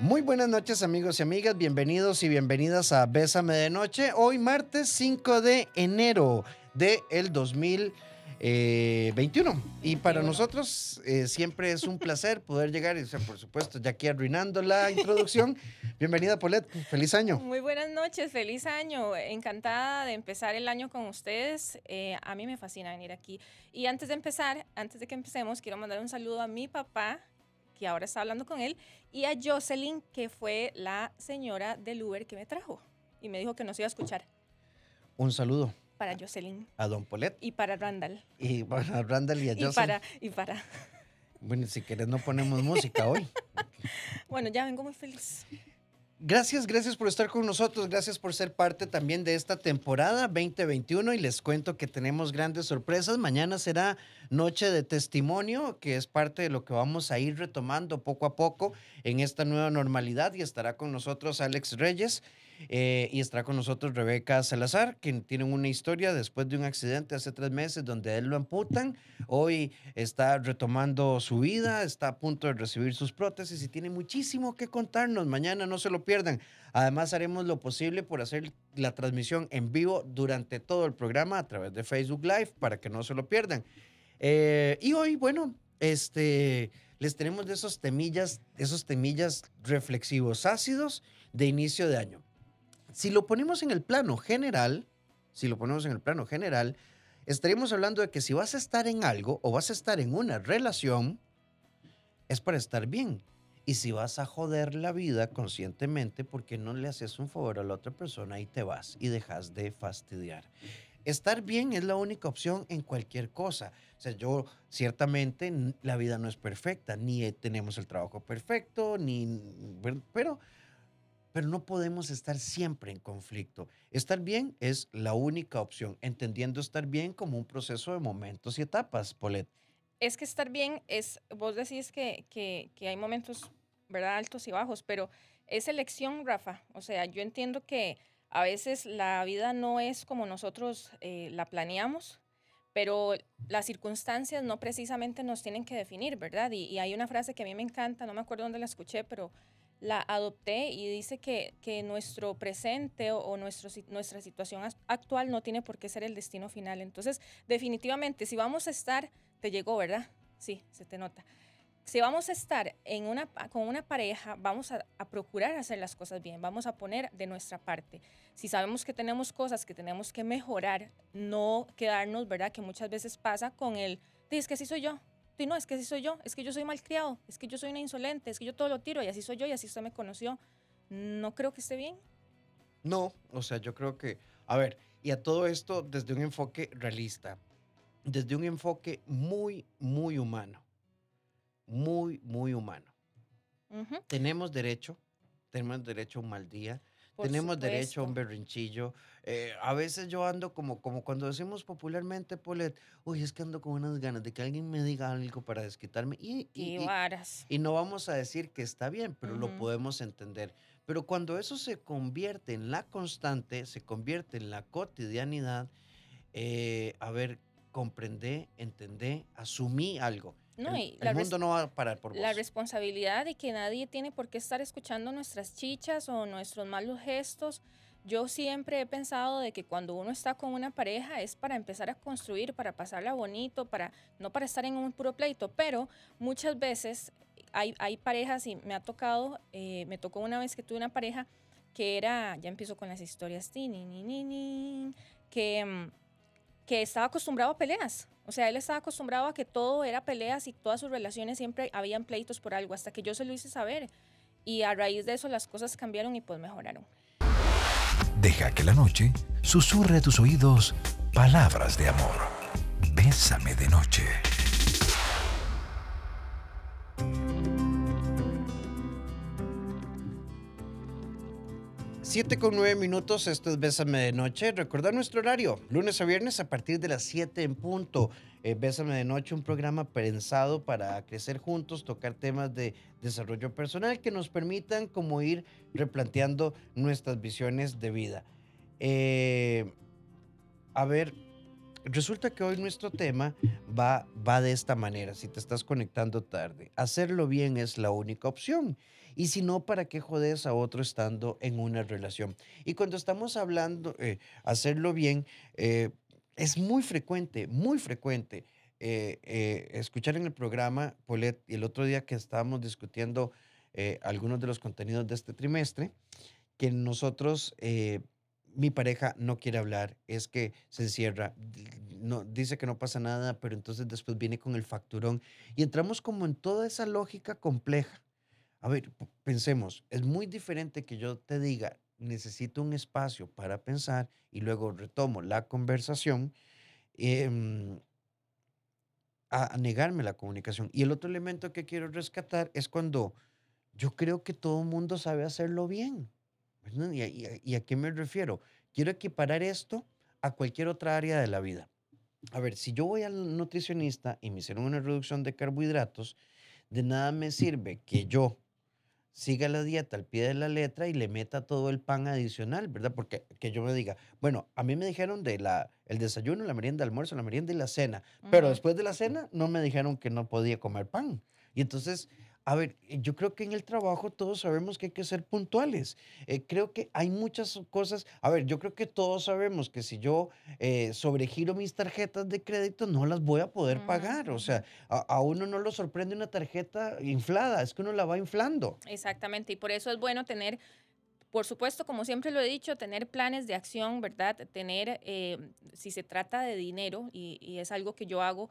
Muy buenas noches amigos y amigas, bienvenidos y bienvenidas a Bésame de Noche. Hoy martes 5 de enero del el 2021. Y para nosotros eh, siempre es un placer poder llegar, y, o sea, por supuesto, ya aquí arruinando la introducción. Bienvenida, Polet. Feliz año. Muy buenas noches, feliz año. Encantada de empezar el año con ustedes. Eh, a mí me fascina venir aquí. Y antes de empezar, antes de que empecemos, quiero mandar un saludo a mi papá, que ahora está hablando con él, y a Jocelyn, que fue la señora del Uber que me trajo y me dijo que nos iba a escuchar. Un saludo Para Jocelyn a Don Polet y para Randall. y para Randall y a Y Joseph. para, y para. Bueno, si quieres no ponemos música hoy. Bueno, ya vengo muy feliz. Gracias, gracias por estar con nosotros, gracias por ser parte también de esta temporada 2021 y les cuento que tenemos grandes sorpresas. Mañana será Noche de Testimonio, que es parte de lo que vamos a ir retomando poco a poco en esta nueva normalidad y estará con nosotros Alex Reyes eh, y estará con nosotros Rebeca Salazar, que tienen una historia después de un accidente hace tres meses donde él lo amputan. Hoy está retomando su vida, está a punto de recibir sus prótesis y tiene muchísimo que contarnos. Mañana no se lo pierdan. Además, haremos lo posible por hacer la transmisión en vivo durante todo el programa a través de Facebook Live para que no se lo pierdan. Eh, y hoy, bueno, este, les tenemos de esos temillas, esos temillas reflexivos ácidos de inicio de año. Si lo ponemos en el plano general, si lo ponemos en el plano general, estaríamos hablando de que si vas a estar en algo o vas a estar en una relación, es para estar bien. Y si vas a joder la vida conscientemente porque no le haces un favor a la otra persona y te vas y dejas de fastidiar. Estar bien es la única opción en cualquier cosa. O sea, yo ciertamente la vida no es perfecta, ni eh, tenemos el trabajo perfecto, ni pero pero no podemos estar siempre en conflicto. Estar bien es la única opción, entendiendo estar bien como un proceso de momentos y etapas, Polet. Es que estar bien es, vos decís que, que, hay momentos, ¿verdad? Altos y bajos, pero es elección, Rafa. O sea, yo entiendo que a veces la vida no es como nosotros eh, la planeamos, pero las circunstancias no precisamente nos tienen que definir, ¿verdad? Y, hay una frase que a mí me encanta, no me acuerdo dónde la escuché, pero la adopté y dice que, que nuestro presente o, nuestra situación actual no tiene por qué ser el destino final. Entonces, definitivamente, si vamos a estar, te llegó, ¿verdad? Sí, se te nota. Si vamos a estar en una, con una pareja, vamos a, a procurar hacer las cosas bien, vamos a poner de nuestra parte. Si sabemos que tenemos cosas que tenemos que mejorar, no quedarnos, ¿verdad? Que muchas veces pasa con el, "Di, es que así soy yo, Di, no, es que así soy yo, es que yo soy malcriado, es que yo soy una insolente, es que yo todo lo tiro y así soy yo y así usted me conoció. No creo que esté bien. No, o sea, yo creo que, a ver, y a todo esto desde un enfoque realista, desde un enfoque muy, muy humano, muy, muy humano. Ujú, Tenemos derecho, tenemos derecho a un mal día, por tenemos derecho a un supuesto. berrinchillo. Eh, a veces yo ando como, como cuando decimos popularmente, Polet, uy, es que ando con unas ganas de que alguien me diga algo para desquitarme. Y, y- Y y- varas. y no vamos a decir que está bien, pero lo Ujú. podemos entender. Pero cuando eso se convierte en la constante, se convierte en la cotidianidad, eh, a ver, comprendé, entendé, asumí algo. No, el y el mundo no va a parar por vos. La responsabilidad de que nadie tiene por qué estar escuchando nuestras chichas o nuestros malos gestos. Yo siempre he pensado de que cuando uno está con una pareja es para empezar a construir, para pasarla bonito, para no para estar en un puro pleito, pero muchas veces hay, hay parejas y me ha tocado, eh, me tocó una vez que tuve una pareja que era, ya empiezo con las historias, tin, ni, ni, ni, ni, que, mm, que estaba acostumbrado a peleas. O sea, él estaba acostumbrado a que todo era peleas y todas sus relaciones siempre habían pleitos por algo, hasta que yo se lo hice saber. Y a raíz de eso las cosas cambiaron y pues mejoraron. Deja que la noche susurre a tus oídos palabras de amor. Bésame de noche. 7 con 9 minutos, esto es Bésame de Noche. Recordar nuestro horario, lunes a viernes a partir de las 7 en punto. Eh, Bésame de Noche, un programa pensado para crecer juntos, tocar temas de desarrollo personal que nos permitan como ir replanteando nuestras visiones de vida. Eh, a ver, resulta que hoy nuestro tema va, va de esta manera, si te estás conectando tarde. Hacerlo bien es la única opción. Y si no, ¿para qué jodes a otro estando en una relación? Y cuando estamos hablando, eh, hacerlo bien, eh, es muy frecuente, muy frecuente. eh, escuchar en el programa, Polet, el otro día que estábamos discutiendo algunos de los contenidos de este trimestre, que nosotros, mi pareja no quiere hablar, es que se encierra, no, dice que no pasa nada, pero entonces después viene con el facturón y entramos como en toda esa lógica compleja. A ver, pensemos, es muy diferente que yo te diga, necesito un espacio para pensar y luego retomo la conversación. em, a, negarme la comunicación. Y el otro elemento que quiero rescatar es cuando yo creo que todo el mundo sabe hacerlo bien. ¿Y a, y a- y a qué me refiero? Quiero equiparar esto a cualquier otra área de la vida. A ver, si yo voy al nutricionista y me hicieron una reducción de carbohidratos, de nada me sirve que yo siga la dieta al pie de la letra y le meta todo el pan adicional, ¿verdad? Porque que yo me diga, bueno, a mí me dijeron de la, el desayuno, la merienda, el almuerzo, la merienda y la cena, pero después de la cena no me dijeron que no podía comer pan. Y entonces, a ver, eh, yo creo que en el trabajo todos sabemos que hay que ser puntuales. Eh, creo que hay muchas cosas, a ver, yo creo que todos sabemos que si yo eh, sobregiro mis tarjetas de crédito no las voy a poder pagar. O sea, a, a uno no lo sorprende una tarjeta inflada, es que uno la va inflando. Exactamente, y por eso es bueno tener, por supuesto, como siempre lo he dicho, tener planes de acción, ¿verdad? Tener, eh, si se trata de dinero, y, y es algo que yo hago,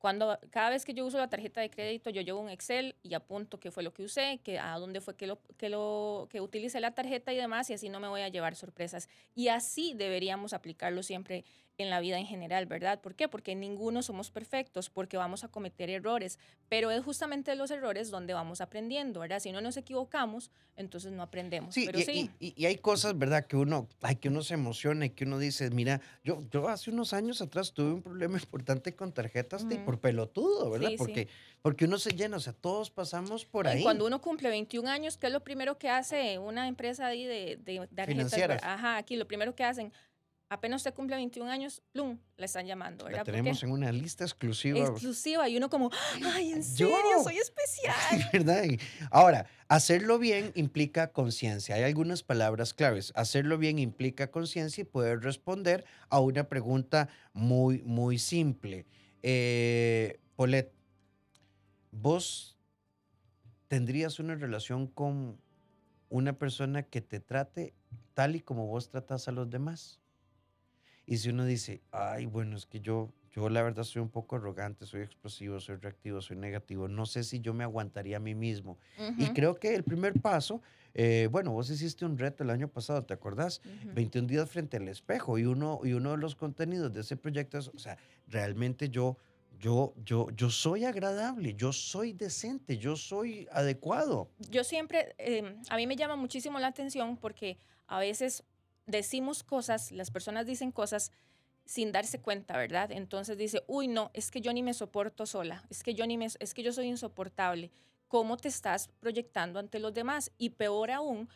cuando cada vez que yo uso la tarjeta de crédito, yo llevo un Excel y apunto qué fue lo que usé, que a dónde fue que lo que lo que utilicé la tarjeta y demás, y así no me voy a llevar sorpresas. Y así deberíamos aplicarlo siempre en la vida en general, ¿verdad? ¿Por qué? Porque ninguno somos perfectos, porque vamos a cometer errores, pero es justamente de los errores donde vamos aprendiendo, ¿verdad? Si no nos equivocamos, entonces no aprendemos. Sí, pero y, sí, y- y- hay cosas, ¿verdad? Que uno, ay, que uno se emociona y que uno dice, mira, yo, yo hace unos años atrás tuve un problema importante con tarjetas de- Ujú. por pelotudo, ¿verdad? Sí, sí. porque, porque uno se llena, o sea, todos pasamos por Y ahí. cuando uno cumple 21 años, ¿qué es lo primero que hace una empresa ahí de, de tarjetas? Financieras. Ajá, aquí lo primero que hacen, apenas usted cumple 21 años, plum, la están llamando, la tenemos en una lista exclusiva. Exclusiva y uno como, ay, en Yo. serio, soy especial. Ahora, hacerlo bien implica conciencia. Hay algunas palabras claves. Hacerlo bien implica conciencia y poder responder a una pregunta muy, muy simple. Eh, Paulette, ¿vos tendrías una relación con una persona que te trate tal y como vos tratas a los demás? Y si uno dice, ay, bueno, es que yo, yo la verdad soy un poco arrogante, soy explosivo, soy reactivo, soy negativo, no sé si yo me aguantaría a mí mismo. Y Ujú, creo que el primer paso, eh, bueno, vos hiciste un reto el año pasado, ¿te acordás? ujú. 21 días frente al espejo y uno, y uno de los contenidos de ese proyecto es, o sea, realmente yo, yo, yo, yo soy agradable, yo soy decente, yo soy adecuado. yo siempre, eh, a mí me llama muchísimo la atención porque a veces decimos cosas, las personas dicen cosas sin darse cuenta, ¿verdad? Entonces dice, uy, no, es que yo ni me soporto sola, es que yo ni es que yo soy insoportable. ¿Cómo te estás proyectando ante los demás? Y peor aún,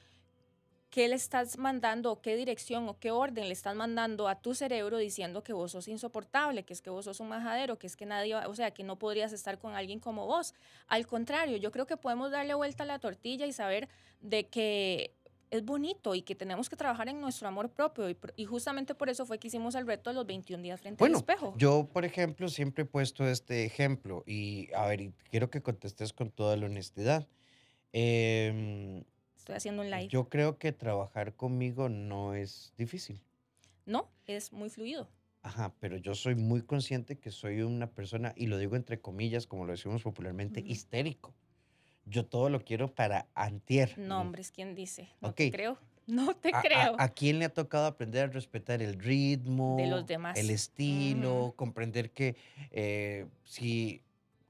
¿qué le estás mandando o qué dirección o qué orden le estás mandando a tu cerebro diciendo que vos sos insoportable, que es que vos sos un majadero, que es que nadie, o sea, que no podrías estar con alguien como vos? Al contrario, yo creo que podemos darle vuelta a la tortilla y saber de que es bonito y que tenemos que trabajar en nuestro amor propio. Y, y justamente por eso fue que hicimos el reto de los 21 días frente Bueno, al espejo. Yo, por ejemplo, siempre he puesto este ejemplo y, a ver, quiero que contestes con toda la honestidad. Em, Estoy haciendo un live. yo creo que trabajar conmigo no es difícil. no, es muy fluido. Ajá, pero yo soy muy consciente que soy una persona, y lo digo entre comillas, como lo decimos popularmente, Ujú. histérico. Yo todo lo quiero para antier. No, hombre, es quien dice. No te creo. No te ¿A, a- creo. a quién le ha tocado aprender a respetar el ritmo, De los demás. el estilo, comprender que eh, si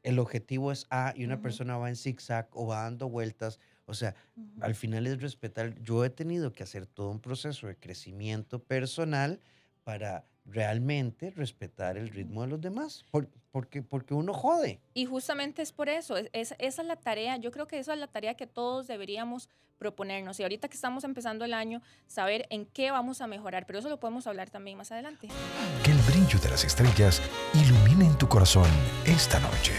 el objetivo es A y una persona va en zigzag o va dando vueltas, o sea, al final es respetar. Yo he tenido que hacer todo un proceso de crecimiento personal para realmente respetar el ritmo de los demás, por- porque, porque uno jode. Y justamente es por eso, es, es- esa es la tarea, yo creo que esa es la tarea que todos deberíamos proponernos. Y ahorita que estamos empezando el año, saber en qué vamos a mejorar, pero eso lo podemos hablar también más adelante. Que el brillo de las estrellas ilumine en tu corazón esta noche.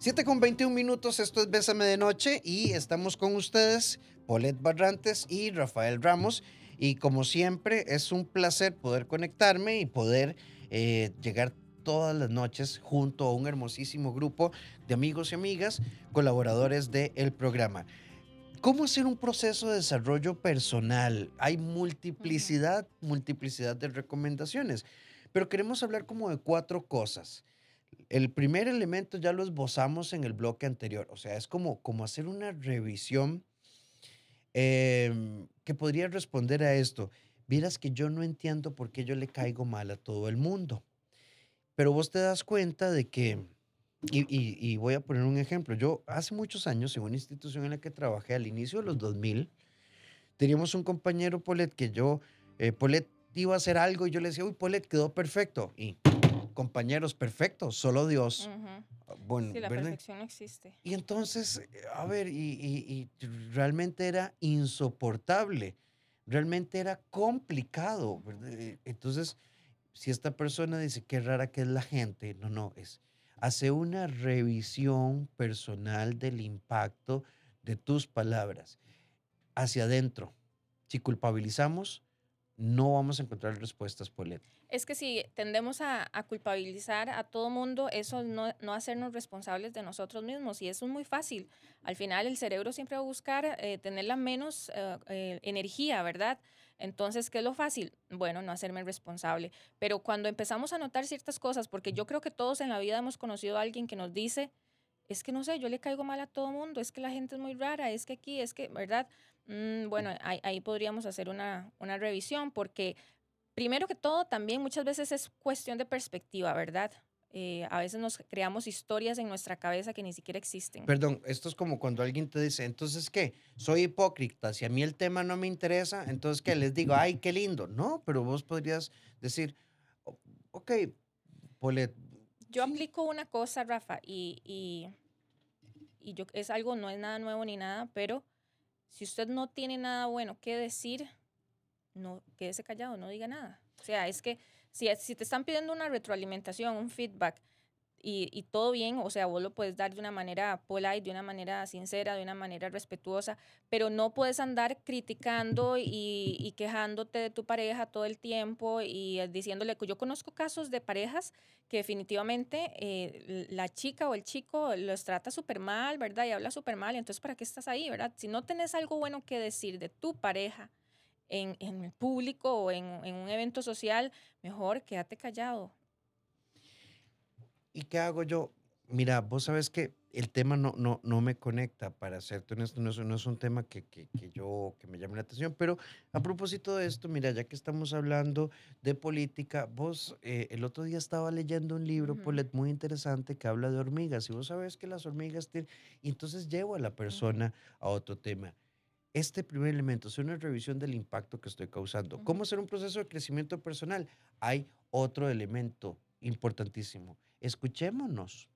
7 con 21 minutos, esto es Bésame de Noche y estamos con ustedes, Paulette Barrantes y Rafael Ramos. Y como siempre, es un placer poder conectarme y poder eh, llegar todas las noches junto a un hermosísimo grupo de amigos y amigas, colaboradores del programa. ¿Cómo hacer un proceso de desarrollo personal? Hay multiplicidad, multiplicidad de recomendaciones, pero queremos hablar como de cuatro cosas. El primer elemento ya lo esbozamos en el bloque anterior, o sea, es como, como hacer una revisión em, que podría responder a esto. Vieras que yo no entiendo por qué yo le caigo mal a todo el mundo, pero vos te das cuenta de que, y, y- voy a poner un ejemplo, yo hace muchos años en una institución en la que trabajé al inicio de los 2000, teníamos un compañero Polet que yo, eh, Polet iba a hacer algo y yo le decía, uy, Polet quedó perfecto. Y compañeros, perfecto, solo Dios. Ujú. Bueno, Sí, la ¿verdad? perfección no existe. Y entonces, a ver, y, y- y realmente era insoportable, realmente era complicado. ¿verdad? Eh, Entonces, si esta persona dice qué rara que es la gente, no, no, es hace una revisión personal del impacto de tus palabras hacia adentro. Si culpabilizamos, no vamos a encontrar respuestas, Paulette. Es que si tendemos a, culpabilizar a todo mundo, eso no, no hacernos responsables de nosotros mismos. Y eso es muy fácil. Al final el cerebro siempre va a buscar eh, tener la menos eh, eh, energía, ¿verdad? Entonces, ¿qué es lo fácil? Bueno, no hacerme responsable. Pero cuando empezamos a notar ciertas cosas, porque yo creo que todos en la vida hemos conocido a alguien que nos dice, es que no sé, yo le caigo mal a todo mundo, es que la gente es muy rara, es que aquí, es que, ¿verdad? Mm, bueno, ahí, ahí podríamos hacer una, una revisión porque primero que todo, también muchas veces es cuestión de perspectiva, ¿verdad? Eh, a veces nos creamos historias en nuestra cabeza que ni siquiera existen. Perdón, esto es como cuando alguien te dice, entonces, ¿qué? Soy hipócrita, si a mí el tema no me interesa, entonces, ¿qué? Les digo, ay, qué lindo. No, pero vos podrías decir, "O- ok, Polet, Yo sí. aplico una cosa, Rafa, y, y, y yo, es algo, no es nada nuevo ni nada, pero si usted no tiene nada bueno que decir, no quédese callado, no diga nada. O sea, es que si, si te están pidiendo una retroalimentación, un feedback, y, y todo bien, o sea, vos lo puedes dar de una manera polite, de una manera sincera, de una manera respetuosa, pero no puedes andar criticando y, y quejándote de tu pareja todo el tiempo y eh, diciéndole que yo conozco casos de parejas que definitivamente eh, la chica o el chico los trata súper mal, ¿verdad? Y habla súper mal, entonces ¿para qué estás ahí, verdad? Si no tenés algo bueno que decir de tu pareja en, en el público o en, en un evento social, mejor quédate callado. ¿Y qué hago yo? Mira, vos sabes que el tema no, no, no me conecta, para serte honesto, no es, no es un tema que, que, que yo, que me llame la atención, pero a propósito de esto, mira, ya que estamos hablando de política, vos, eh, el otro día estaba leyendo un libro, Ujú. Paulette, muy interesante que habla de hormigas, y vos sabes que las hormigas tienen, y entonces llevo a la persona a otro tema. Este primer elemento es una revisión del impacto que estoy causando. ¿Cómo Ujú. hacer un proceso de crecimiento personal? Hay otro elemento importantísimo. Escuchémonos.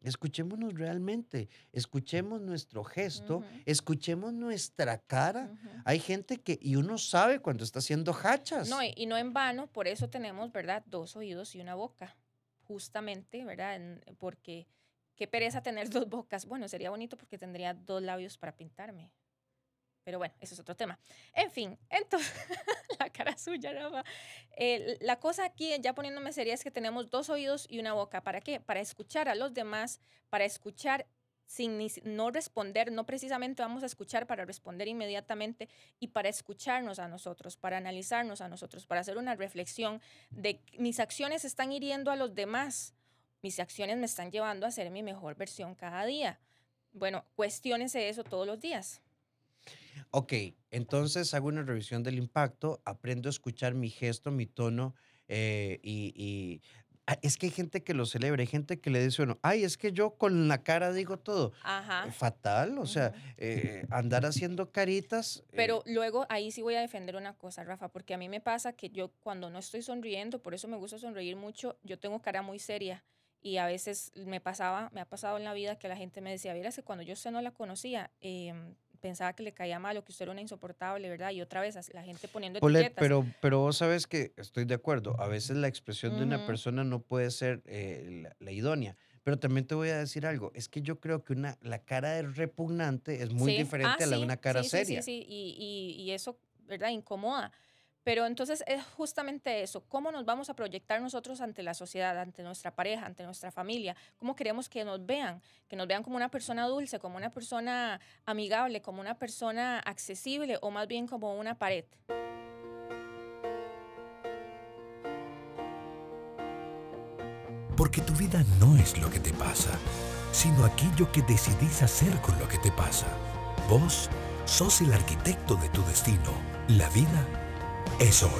Escuchémonos realmente. Escuchemos nuestro gesto. Escuchemos nuestra cara. Hay gente que, y uno sabe cuando está haciendo hachas. No, y, no en vano, por eso tenemos, ¿verdad? Dos oídos y una boca. Justamente, ¿verdad? Porque qué pereza tener dos bocas. Bueno, sería bonito porque tendría dos labios para pintarme. Pero bueno, ese es otro tema. En fin, entonces, la cara suya, Rafa. Eh, la cosa aquí, ya poniéndome seria, es que tenemos dos oídos y una boca. ¿Para qué? Para escuchar a los demás, para escuchar sin no responder, no precisamente vamos a escuchar para responder inmediatamente y para escucharnos a nosotros, para analizarnos a nosotros, para hacer una reflexión de mis acciones están hiriendo a los demás, mis acciones me están llevando a ser mi mejor versión cada día. Bueno, cuestiónese eso todos los días. Ok, entonces hago una revisión del impacto, aprendo a escuchar mi gesto, mi tono eh, y, y Ah, Es que hay gente que lo celebra, hay gente que le dice, bueno, ay, es que yo con la cara digo todo. Ajá. Fatal, o sea, eh, andar haciendo caritas. eh, Pero luego ahí sí voy a defender una cosa, Rafa, porque a mí me pasa que yo cuando no estoy sonriendo, por eso me gusta sonreír mucho, yo tengo cara muy seria y a veces me pasaba, me ha pasado en la vida que la gente me decía, mira, que cuando yo usted no la conocía, em, pensaba que le caía mal o que usted era una insoportable, ¿verdad? Y otra vez la gente poniendo Paulette, etiquetas. pero, pero vos sabes que estoy de acuerdo. A veces la expresión de una persona no puede ser eh, la, la idónea. Pero también te voy a decir algo. Es que yo creo que una, la cara de repugnante es muy Sí, diferente ah, a la de sí, una cara sí, sí, seria. Sí, sí, Y, y- y eso, ¿verdad? Incomoda. Pero entonces es justamente eso, cómo nos vamos a proyectar nosotros ante la sociedad, ante nuestra pareja, ante nuestra familia, cómo queremos que nos vean, que nos vean como una persona dulce, como una persona amigable, como una persona accesible o más bien como una pared. Porque tu vida no es lo que te pasa, sino aquello que decidís hacer con lo que te pasa. Vos sos el arquitecto de tu destino. La vida es hoy.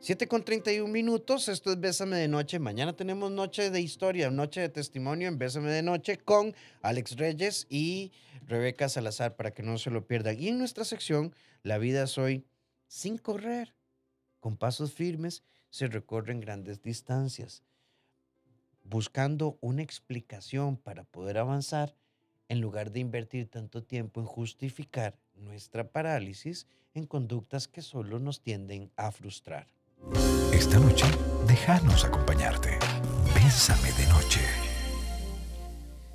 Siete con 31 minutos, esto es Bésame de Noche. Mañana tenemos noche de historia, noche de testimonio en Bésame de Noche con Alex Reyes y Rebeca Salazar para que no se lo pierdan. Y en nuestra sección, La vida es hoy, sin correr, con pasos firmes, se recorren grandes distancias, buscando una explicación para poder avanzar en lugar de invertir tanto tiempo en justificar nuestra parálisis en conductas que solo nos tienden a frustrar. Esta noche, déjanos acompañarte. Bésame de noche.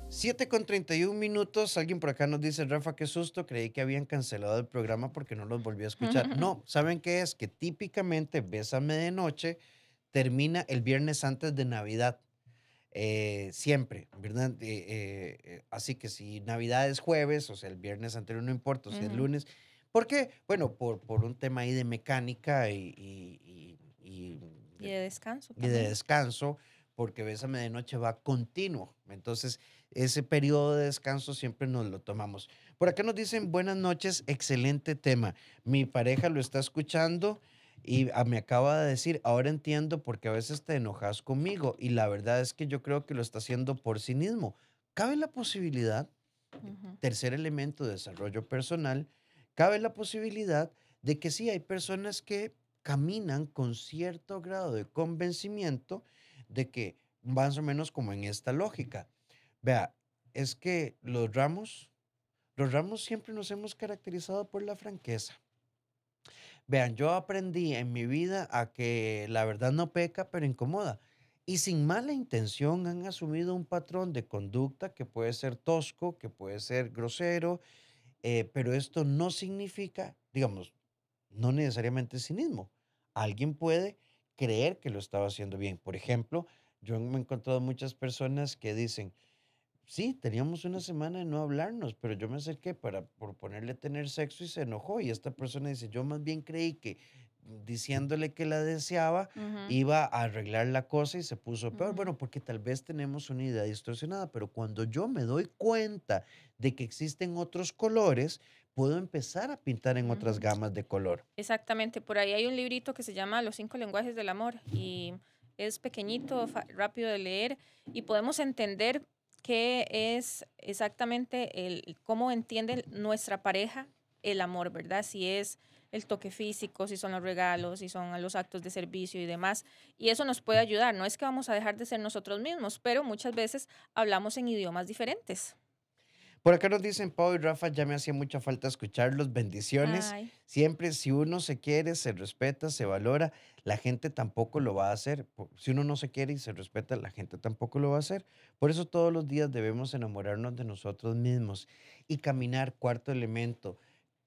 7 con 31 minutos. Alguien por acá nos dice, Rafa, qué susto. Creí que habían cancelado el programa porque no los volví a escuchar. No, ¿saben qué es? Que típicamente Bésame de Noche termina el viernes antes de Navidad. Eh, siempre, ¿verdad? Eh, eh, así que si Navidad es jueves, o sea, el viernes anterior no importa, o si es Ujú. lunes. ¿Por qué? Bueno, por, por un tema ahí de mecánica y, y- y- y Y de descanso. y de descanso, porque Bésame de Noche va continuo. Entonces, ese periodo de descanso siempre nos lo tomamos. Por acá nos dicen, buenas noches, excelente tema. Mi pareja lo está escuchando y ah, me acaba de decir, ahora entiendo por qué a veces te enojas conmigo. Y la verdad es que yo creo que lo está haciendo por sí mismo. Cabe la posibilidad tercer elemento de desarrollo personal, cabe la posibilidad de que sí hay personas que caminan con cierto grado de convencimiento de que más o menos como en esta lógica. Vea, es que los ramos, los ramos siempre nos hemos caracterizado por la franqueza. Vean, yo aprendí en mi vida a que la verdad no peca, pero incomoda. Y sin mala intención han asumido un patrón de conducta que puede ser tosco, que puede ser grosero, eh, pero esto no significa, digamos, no necesariamente es cinismo. Alguien puede creer que lo estaba haciendo bien. Por ejemplo, yo me he encontrado muchas personas que dicen, sí, teníamos una semana de no hablarnos, pero yo me acerqué para proponerle tener sexo y se enojó. Y esta persona dice, yo más bien creí que mm, diciéndole que la deseaba, iba a arreglar la cosa y se puso peor. Bueno, porque tal vez tenemos una idea distorsionada, pero cuando yo me doy cuenta de que existen otros colores, puedo empezar a pintar en otras Ujú. gamas de color. Exactamente, por ahí hay un librito que se llama Los cinco lenguajes del amor y es pequeñito, rápido de leer y podemos entender qué es exactamente el cómo entiende nuestra pareja el amor, ¿verdad? Si es el toque físico, si son los regalos, si son los actos de servicio y demás. Y eso nos puede ayudar. No es que vamos a dejar de ser nosotros mismos, pero muchas veces hablamos en idiomas diferentes. Por acá nos dicen, Pau y Rafa, ya me hacía mucha falta escucharlos. Bendiciones. Ay, Siempre, si uno se quiere, se respeta, se valora, la gente tampoco lo va a hacer. Si uno no se quiere y se respeta, la gente tampoco lo va a hacer. Por eso todos los días debemos enamorarnos de nosotros mismos y caminar, cuarto elemento,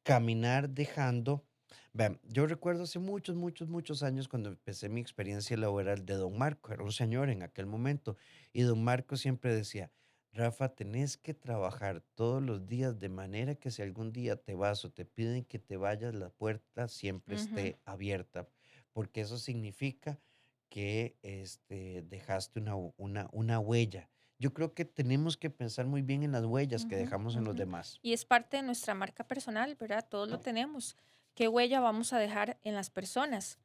caminar dejando... Vean, yo recuerdo hace muchos, muchos, muchos años cuando empecé mi experiencia laboral de don Marco, era un señor en aquel momento, y don Marco siempre decía, Rafa, tenés que trabajar todos los días de manera que si algún día te vas o te piden que te vayas, la puerta siempre esté abierta, porque eso significa que este, dejaste una, una, una huella. Yo creo que tenemos que pensar muy bien en las huellas que dejamos en los demás. Y es parte de nuestra marca personal, ¿verdad? Todos lo tenemos. qué huella vamos a dejar en las personas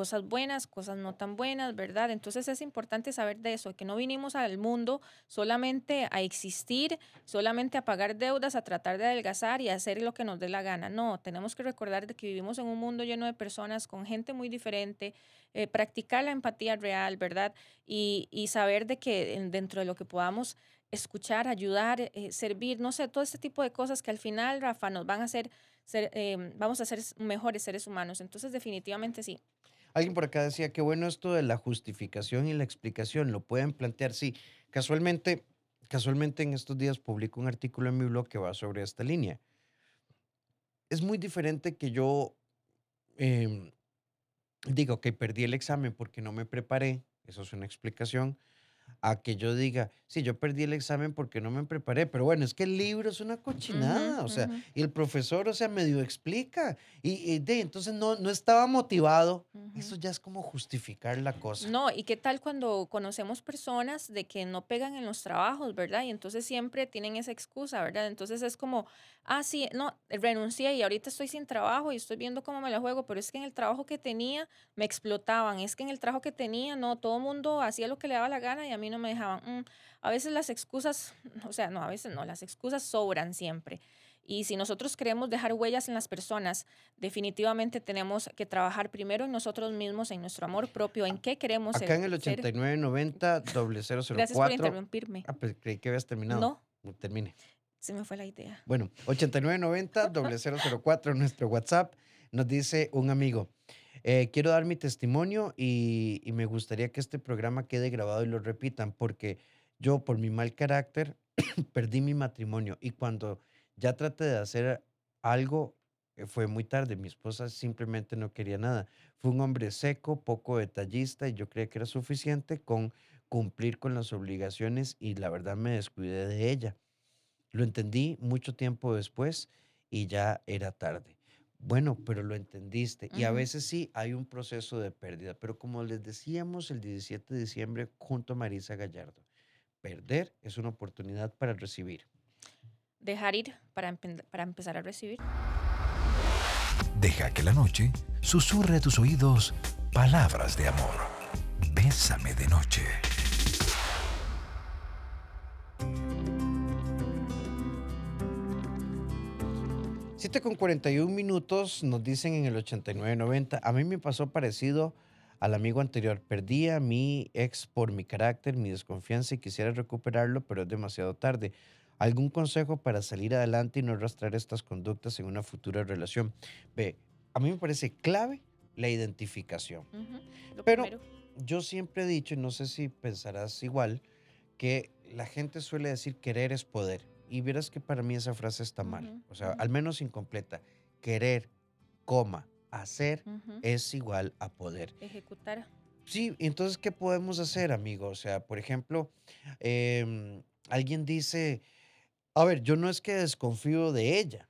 cosas buenas, cosas no tan buenas, ¿verdad? Entonces es importante saber de eso, que no vinimos al mundo solamente a existir, solamente a pagar deudas, a tratar de adelgazar y a hacer lo que nos dé la gana. No, tenemos que recordar de que vivimos en un mundo lleno de personas con gente muy diferente, eh, practicar la empatía real, ¿verdad? Y, y, saber de que dentro de lo que podamos escuchar, ayudar, eh, servir, no sé, todo este tipo de cosas que al final, Rafa, nos van a hacer, ser, eh, vamos a ser mejores seres humanos. Entonces, definitivamente sí, Alguien por acá decía que bueno esto de la justificación y la explicación, lo pueden plantear. Sí, casualmente, casualmente en estos días publico un artículo en mi blog que va sobre esta línea. Es muy diferente que yo em, digo que perdí el examen porque no me preparé, eso es una explicación, a que yo diga, sí, yo perdí el examen porque no me preparé, pero bueno, es que el libro es una cochinada, o sea, y el profesor, o sea, medio explica, y, de, entonces no, no estaba motivado, eso ya es como justificar la cosa. No, y qué tal cuando conocemos personas de que no pegan en los trabajos, ¿verdad? Y entonces siempre tienen esa excusa, ¿verdad? Entonces es como, ah, sí, no, renuncié y ahorita estoy sin trabajo y estoy viendo cómo me la juego, pero es que en el trabajo que tenía me explotaban, es que en el trabajo que tenía, no, todo el mundo hacía lo que le daba la gana y a mí no me dejaban. Mm, a veces las excusas, o sea, no, a veces no, las excusas sobran siempre. Y si nosotros queremos dejar huellas en las personas, definitivamente tenemos que trabajar primero en nosotros mismos, en nuestro amor propio, en qué queremos Acá en el 8990 004. Gracias por interrumpirme. Ah, pues creí que habías terminado. No. Termine. Se me fue la idea. Bueno, 8990 004 nuestro WhatsApp. Nos dice un amigo. Eh, quiero dar mi testimonio y, me gustaría que este programa quede grabado y lo repitan, porque yo por mi mal carácter perdí mi matrimonio y cuando ya traté de hacer algo eh, fue muy tarde. Mi esposa simplemente no quería nada. Fue un hombre seco, poco detallista y yo creía que era suficiente con cumplir con las obligaciones y la verdad me descuidé de ella. Lo entendí mucho tiempo después y ya era tarde. Bueno, pero lo entendiste. Y a veces sí hay un proceso de pérdida. Pero como les decíamos el 17 de diciembre junto a Marisa Gallardo, perder es una oportunidad para recibir. Dejar ir para, para empezar a recibir. Deja que la noche susurre a tus oídos palabras de amor. Bésame de noche. 7 con 41 minutos nos dicen en el 89-90. A mí me pasó parecido al amigo anterior. Perdí a mi ex por mi carácter, mi desconfianza y quisiera recuperarlo, pero es demasiado tarde. ¿Algún consejo para salir adelante y no arrastrar estas conductas en una futura relación? Ve, a mí me parece clave la identificación. Pero yo siempre he dicho, y no sé si pensarás igual, que la gente suele decir querer es poder. Y verás que para mí esa frase está mal, o sea, al menos incompleta. Querer, coma, hacer es igual a poder. Ejecutar. Sí, entonces, ¿qué podemos hacer, amigo? O sea, por ejemplo, em, alguien dice, a ver, yo no es que desconfío de ella.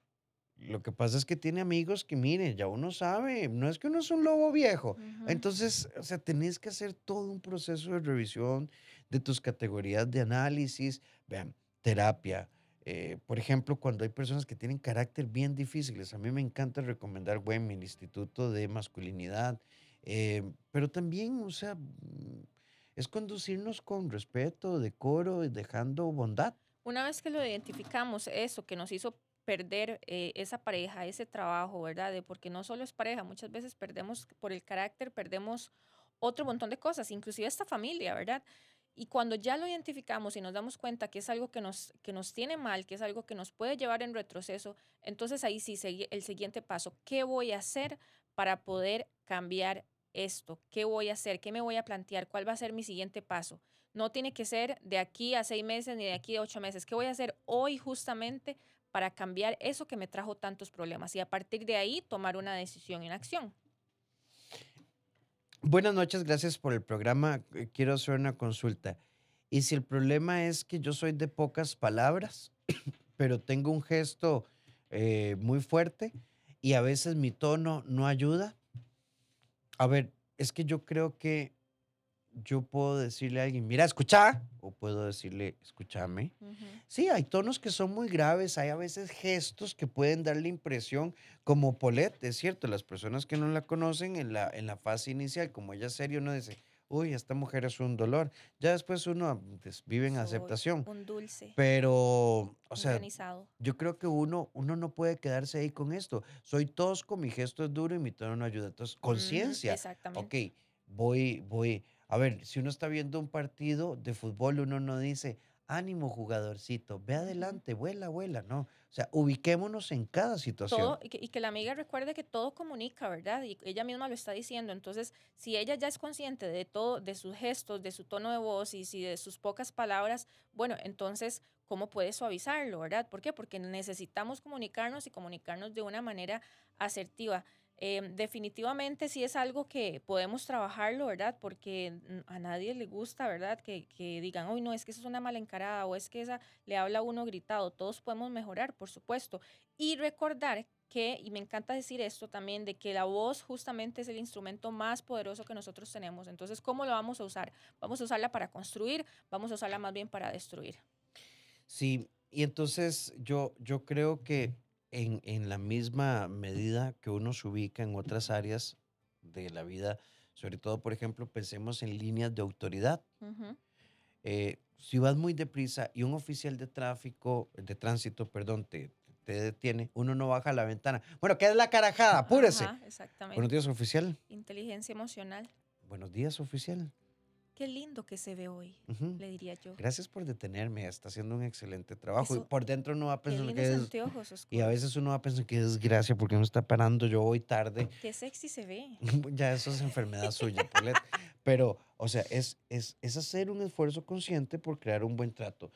Lo que pasa es que tiene amigos que, miren, ya uno sabe, no es que uno es un lobo viejo. Entonces, o sea, tenés que hacer todo un proceso de revisión de tus categorías de análisis, vean, terapia, eh, por ejemplo, cuando hay personas que tienen carácter bien difíciles, a mí me encanta recomendar WEM, el Instituto de Masculinidad, eh, pero también, o sea, mm, es conducirnos con respeto, decoro y dejando bondad. Una vez que lo identificamos, eso que nos hizo perder eh, esa pareja, ese trabajo, ¿verdad? De, porque no solo es pareja, muchas veces perdemos por el carácter, perdemos otro montón de cosas, inclusive esta familia, ¿verdad? Y cuando ya lo identificamos y nos damos cuenta que es algo que nos, que nos tiene mal, que es algo que nos puede llevar en retroceso, entonces ahí sí el siguiente paso, ¿qué voy a hacer para poder cambiar esto? ¿Qué voy a hacer? ¿Qué me voy a plantear? ¿Cuál va a ser mi siguiente paso? No tiene que ser de aquí a seis meses ni de aquí a ocho meses. ¿Qué voy a hacer hoy justamente para cambiar eso que me trajo tantos problemas? Y a partir de ahí tomar una decisión en acción. Buenas noches, gracias por el programa. Eh, quiero hacer una consulta. Y si el problema es que yo soy de pocas palabras, pero tengo un gesto eh, muy fuerte y a veces mi tono no ayuda. A ver, es que yo creo que yo puedo decirle a alguien, mira, escucha, o puedo decirle, escúchame. Ujú. Sí, hay tonos que son muy graves, hay a veces gestos que pueden dar la impresión, como Paulette, es cierto, las personas que no la conocen en la, en la fase inicial, como ella es serio, uno dice, uy, esta mujer es un dolor. Ya después uno vive en Soy aceptación. Un dulce. Pero, o sea, yo creo que uno, uno no puede quedarse ahí con esto. Soy tosco, mi gesto es duro y mi tono no ayuda. Entonces, Ujú, conciencia. Exactamente. Ok, voy, voy. A ver, si uno está viendo un partido de fútbol, uno no dice, ánimo jugadorcito, ve adelante, vuela, vuela, no. O sea, ubiquémonos en cada situación. Todo, y, que, y que la amiga recuerde que todo comunica, ¿verdad? Y ella misma lo está diciendo. Entonces, si ella ya es consciente de todo, de sus gestos, de su tono de voz y si de sus pocas palabras, bueno, entonces, ¿cómo puede suavizarlo, verdad? ¿Por qué? Porque necesitamos comunicarnos y comunicarnos de una manera asertiva. Em, definitivamente sí es algo que podemos trabajarlo, ¿verdad? Porque a nadie le gusta, ¿verdad? Que, que digan, hoy no, es que esa es una mala encarada o es que esa le habla a uno gritado. Todos podemos mejorar, por supuesto. Y recordar que, y me encanta decir esto también, de que la voz justamente es el instrumento más poderoso que nosotros tenemos. Entonces, ¿cómo lo vamos a usar? Vamos a usarla para construir, vamos a usarla más bien para destruir. Sí, y entonces yo, yo creo que en, en la misma medida que uno se ubica en otras áreas de la vida, sobre todo, por ejemplo, pensemos en líneas de autoridad. Eh, si vas muy deprisa y un oficial de tráfico, de tránsito, perdón, te, te detiene, uno no baja la ventana. Bueno, ¿qué es la carajada? Apúrese. Ajá, exactamente. Buenos días, oficial. Inteligencia emocional. Buenos días, oficial. Qué lindo que se ve hoy, Ujú. le diría yo. Gracias por detenerme, está haciendo un excelente trabajo. y Eso- por dentro uno va pensando lindos que es... Y a veces uno va a pensar que desgracia porque me está parando yo hoy tarde. Qué sexy se ve. ya eso es enfermedad suya, Paulette. Pero, o sea, es, es, es hacer un esfuerzo consciente por crear un buen trato.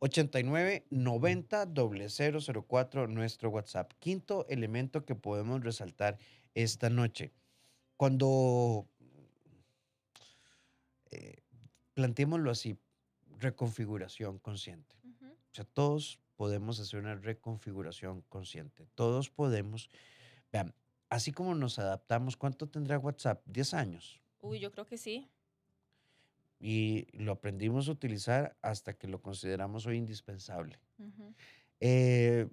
89 90 0004 nuestro WhatsApp. Quinto elemento que podemos resaltar esta noche. Cuando eh, planteémoslo así, reconfiguración consciente. O sea, todos podemos hacer una reconfiguración consciente. Todos podemos. Vean, así como nos adaptamos, ¿cuánto tendrá WhatsApp? 10 años. Uy, yo creo que sí. Y lo aprendimos a utilizar hasta que lo consideramos hoy indispensable. Eh,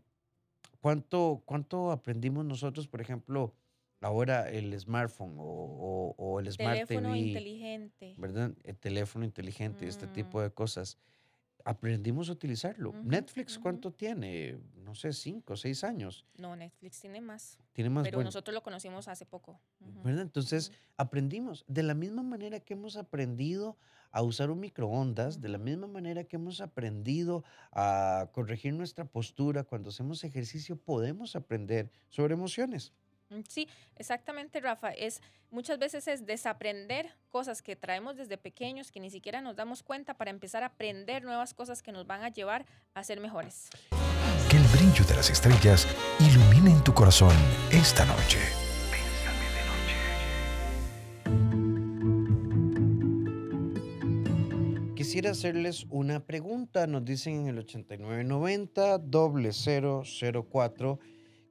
¿cuánto, ¿Cuánto aprendimos nosotros, por ejemplo, ahora el smartphone o, o- o el Smart Teléfono TV? inteligente. ¿verdad? El teléfono inteligente, este tipo Mm. de cosas. Aprendimos a utilizarlo. Ujú, Netflix, ujú. ¿cuánto tiene? No sé, cinco o seis años. No, Netflix tiene más. Tiene más Pero bueno, nosotros lo conocimos hace poco. Ujú, ¿verdad? Entonces, aprendimos. De la misma manera que hemos aprendido a usar un microondas, de la misma manera que hemos aprendido a corregir nuestra postura cuando hacemos ejercicio, podemos aprender sobre emociones. Mm, Sí, exactamente, Rafa. Es muchas veces es desaprender cosas que traemos desde pequeños que ni siquiera nos damos cuenta para empezar a aprender nuevas cosas que nos van a llevar a ser mejores. Que el brillo de las estrellas ilumine en tu corazón esta noche. Quisiera hacerles una pregunta. Nos dicen en el 8990 0004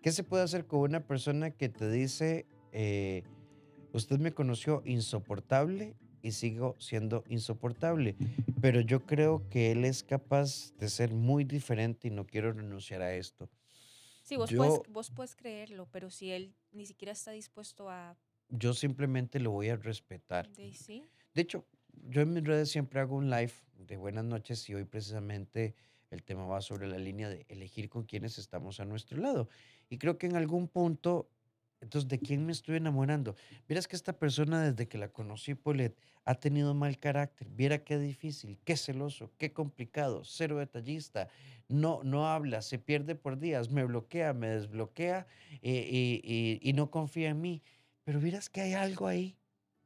¿Qué se puede hacer con una persona que te dice, eh, usted me conoció insoportable y sigo siendo insoportable, pero yo creo que él es capaz de ser muy diferente y no quiero renunciar a esto? Sí, vos, Yo- puedes, vos puedes creerlo, pero si él ni siquiera está dispuesto a... Yo simplemente lo voy a respetar. de- sí, De hecho, yo en mis redes siempre hago un live de buenas noches y hoy precisamente el tema va sobre la línea de elegir con quienes estamos a nuestro lado. Y creo que en algún punto, entonces, ¿de quién me estoy enamorando? Verás que esta persona desde que la conocí, Paulette, ha tenido mal carácter. Viera qué difícil, qué celoso, qué complicado, cero detallista, no, no habla, se pierde por días, me bloquea, me desbloquea eh, y, y- y no confía en mí. Pero vieras que hay algo ahí.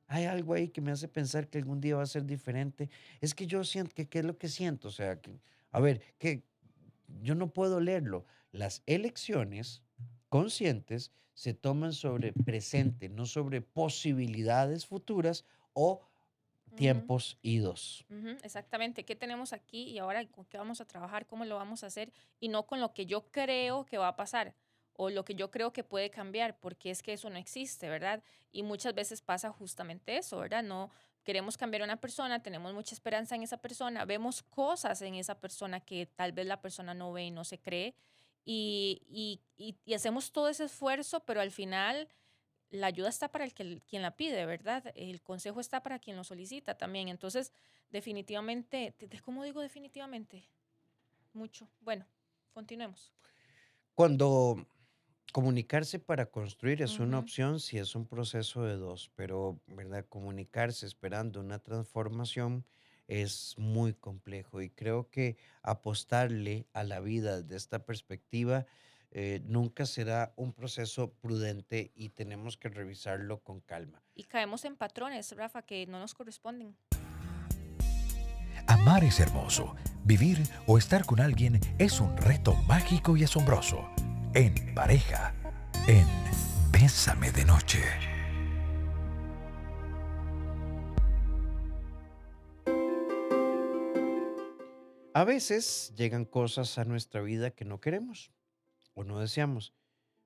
Hay algo ahí que me hace pensar que algún día va a ser diferente. Es que yo siento que, ¿qué es lo que siento? O sea, que, a ver, que yo no puedo leerlo. Las elecciones conscientes se toman sobre presente, no sobre posibilidades futuras o tiempos idos. exactamente. ¿Qué tenemos aquí y ahora con qué vamos a trabajar? ¿Cómo lo vamos a hacer? Y no con lo que yo creo que va a pasar o lo que yo creo que puede cambiar, porque es que eso no existe, ¿verdad? Y muchas veces pasa justamente eso, ¿verdad? No queremos cambiar a una persona, tenemos mucha esperanza en esa persona, vemos cosas en esa persona que tal vez la persona no ve y no se cree, y, y, y, hacemos todo ese esfuerzo, pero al final la ayuda está para el que, quien la pide, ¿verdad? El consejo está para quien lo solicita también. Entonces, definitivamente, ¿cómo digo definitivamente? Mucho. Bueno, continuemos. Cuando comunicarse para construir es una opción si es un proceso de dos, pero ¿verdad? comunicarse esperando una transformación es muy complejo y creo que apostarle a la vida desde esta perspectiva eh, nunca será un proceso prudente y tenemos que revisarlo con calma. Y caemos en patrones, Rafa, que no nos corresponden. Amar es hermoso. Vivir o estar con alguien es un reto mágico y asombroso. En pareja, en Bésame de Noche. A veces llegan cosas a nuestra vida que no queremos o no deseamos,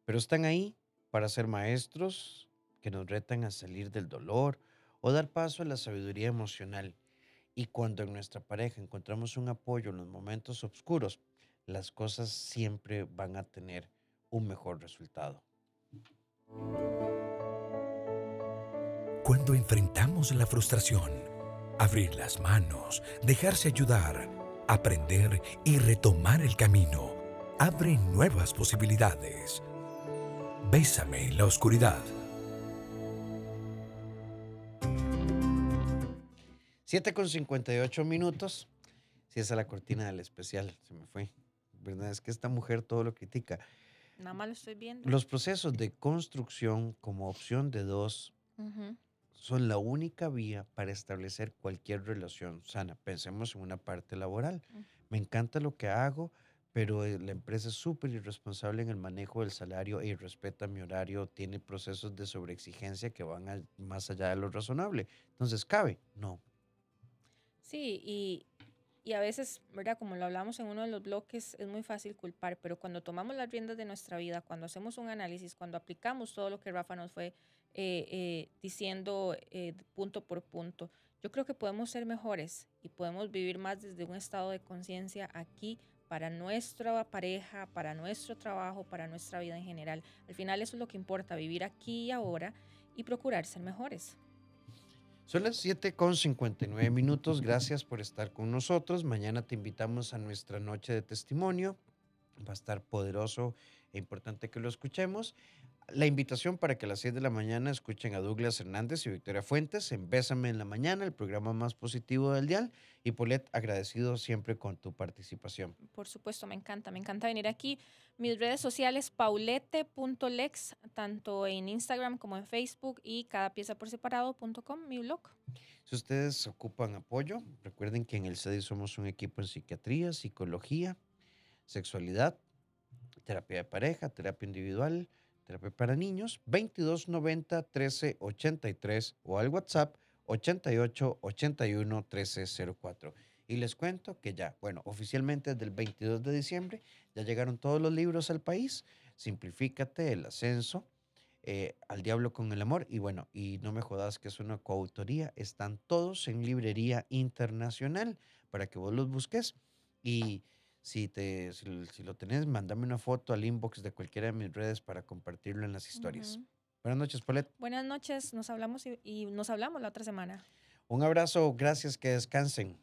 pero están ahí para ser maestros que nos retan a salir del dolor o dar paso a la sabiduría emocional. Y cuando en nuestra pareja encontramos un apoyo en los momentos oscuros, las cosas siempre van a tener un mejor resultado. Cuando enfrentamos la frustración, abrir las manos, dejarse ayudar, aprender y retomar el camino abre nuevas posibilidades. Bésame en la oscuridad. 7 con 58 minutos. Si esa es la cortina del especial, se me fue. ¿Verdad? Es que esta mujer todo lo critica. Nada más lo estoy viendo. Los procesos de construcción como opción de dos son la única vía para establecer cualquier relación sana. Pensemos en una parte laboral. Me encanta lo que hago, pero eh, la empresa es súper irresponsable en el manejo del salario y respeta mi horario, tiene procesos de sobreexigencia que van más allá de lo razonable. Entonces, ¿cabe? No. Sí, y, y, a veces, ¿verdad? Como lo hablamos en uno de los bloques, es muy fácil culpar, pero cuando tomamos las riendas de nuestra vida, cuando hacemos un análisis, cuando aplicamos todo lo que Rafa nos fue eh, eh, diciendo punto por punto, yo creo que podemos ser mejores y podemos vivir más desde un estado de conciencia aquí para nuestra pareja, para nuestro trabajo, para nuestra vida en general. Al final eso es lo que importa, vivir aquí y ahora y procurar ser mejores. Son las 7 con 59 minutos. Gracias por estar con nosotros. Mañana te invitamos a nuestra noche de testimonio. Va a estar poderoso e importante que lo escuchemos la invitación para que a las 6 de la mañana escuchen a Douglas Hernández y Victoria Fuentes en Bésame en la Mañana, el programa más positivo del dial. Y Polet, agradecido siempre con tu participación. Por supuesto, me encanta, me encanta venir aquí. Mis redes sociales, paulete.lex, tanto en Instagram como en Facebook y cada pieza por separado.com, mi blog. Si ustedes ocupan apoyo, recuerden que en el CEDI somos un equipo en psiquiatría, psicología, sexualidad, terapia de pareja, terapia individual Para niños, 2290 1383 o al WhatsApp 88 81 1304. Y les cuento que ya, bueno, oficialmente desde el 22 de diciembre ya llegaron todos los libros al país. Simplifícate, el ascenso, eh, al diablo con el amor. Y bueno, y no me jodas que es una coautoría. Están todos en librería internacional para que vos los busques. Y si, te, si, lo tenés, mándame una foto al inbox de cualquiera de mis redes para compartirlo en las historias. Buenas noches, Paulette. Buenas noches, nos hablamos y, y nos hablamos la otra semana. Un abrazo, gracias, que descansen.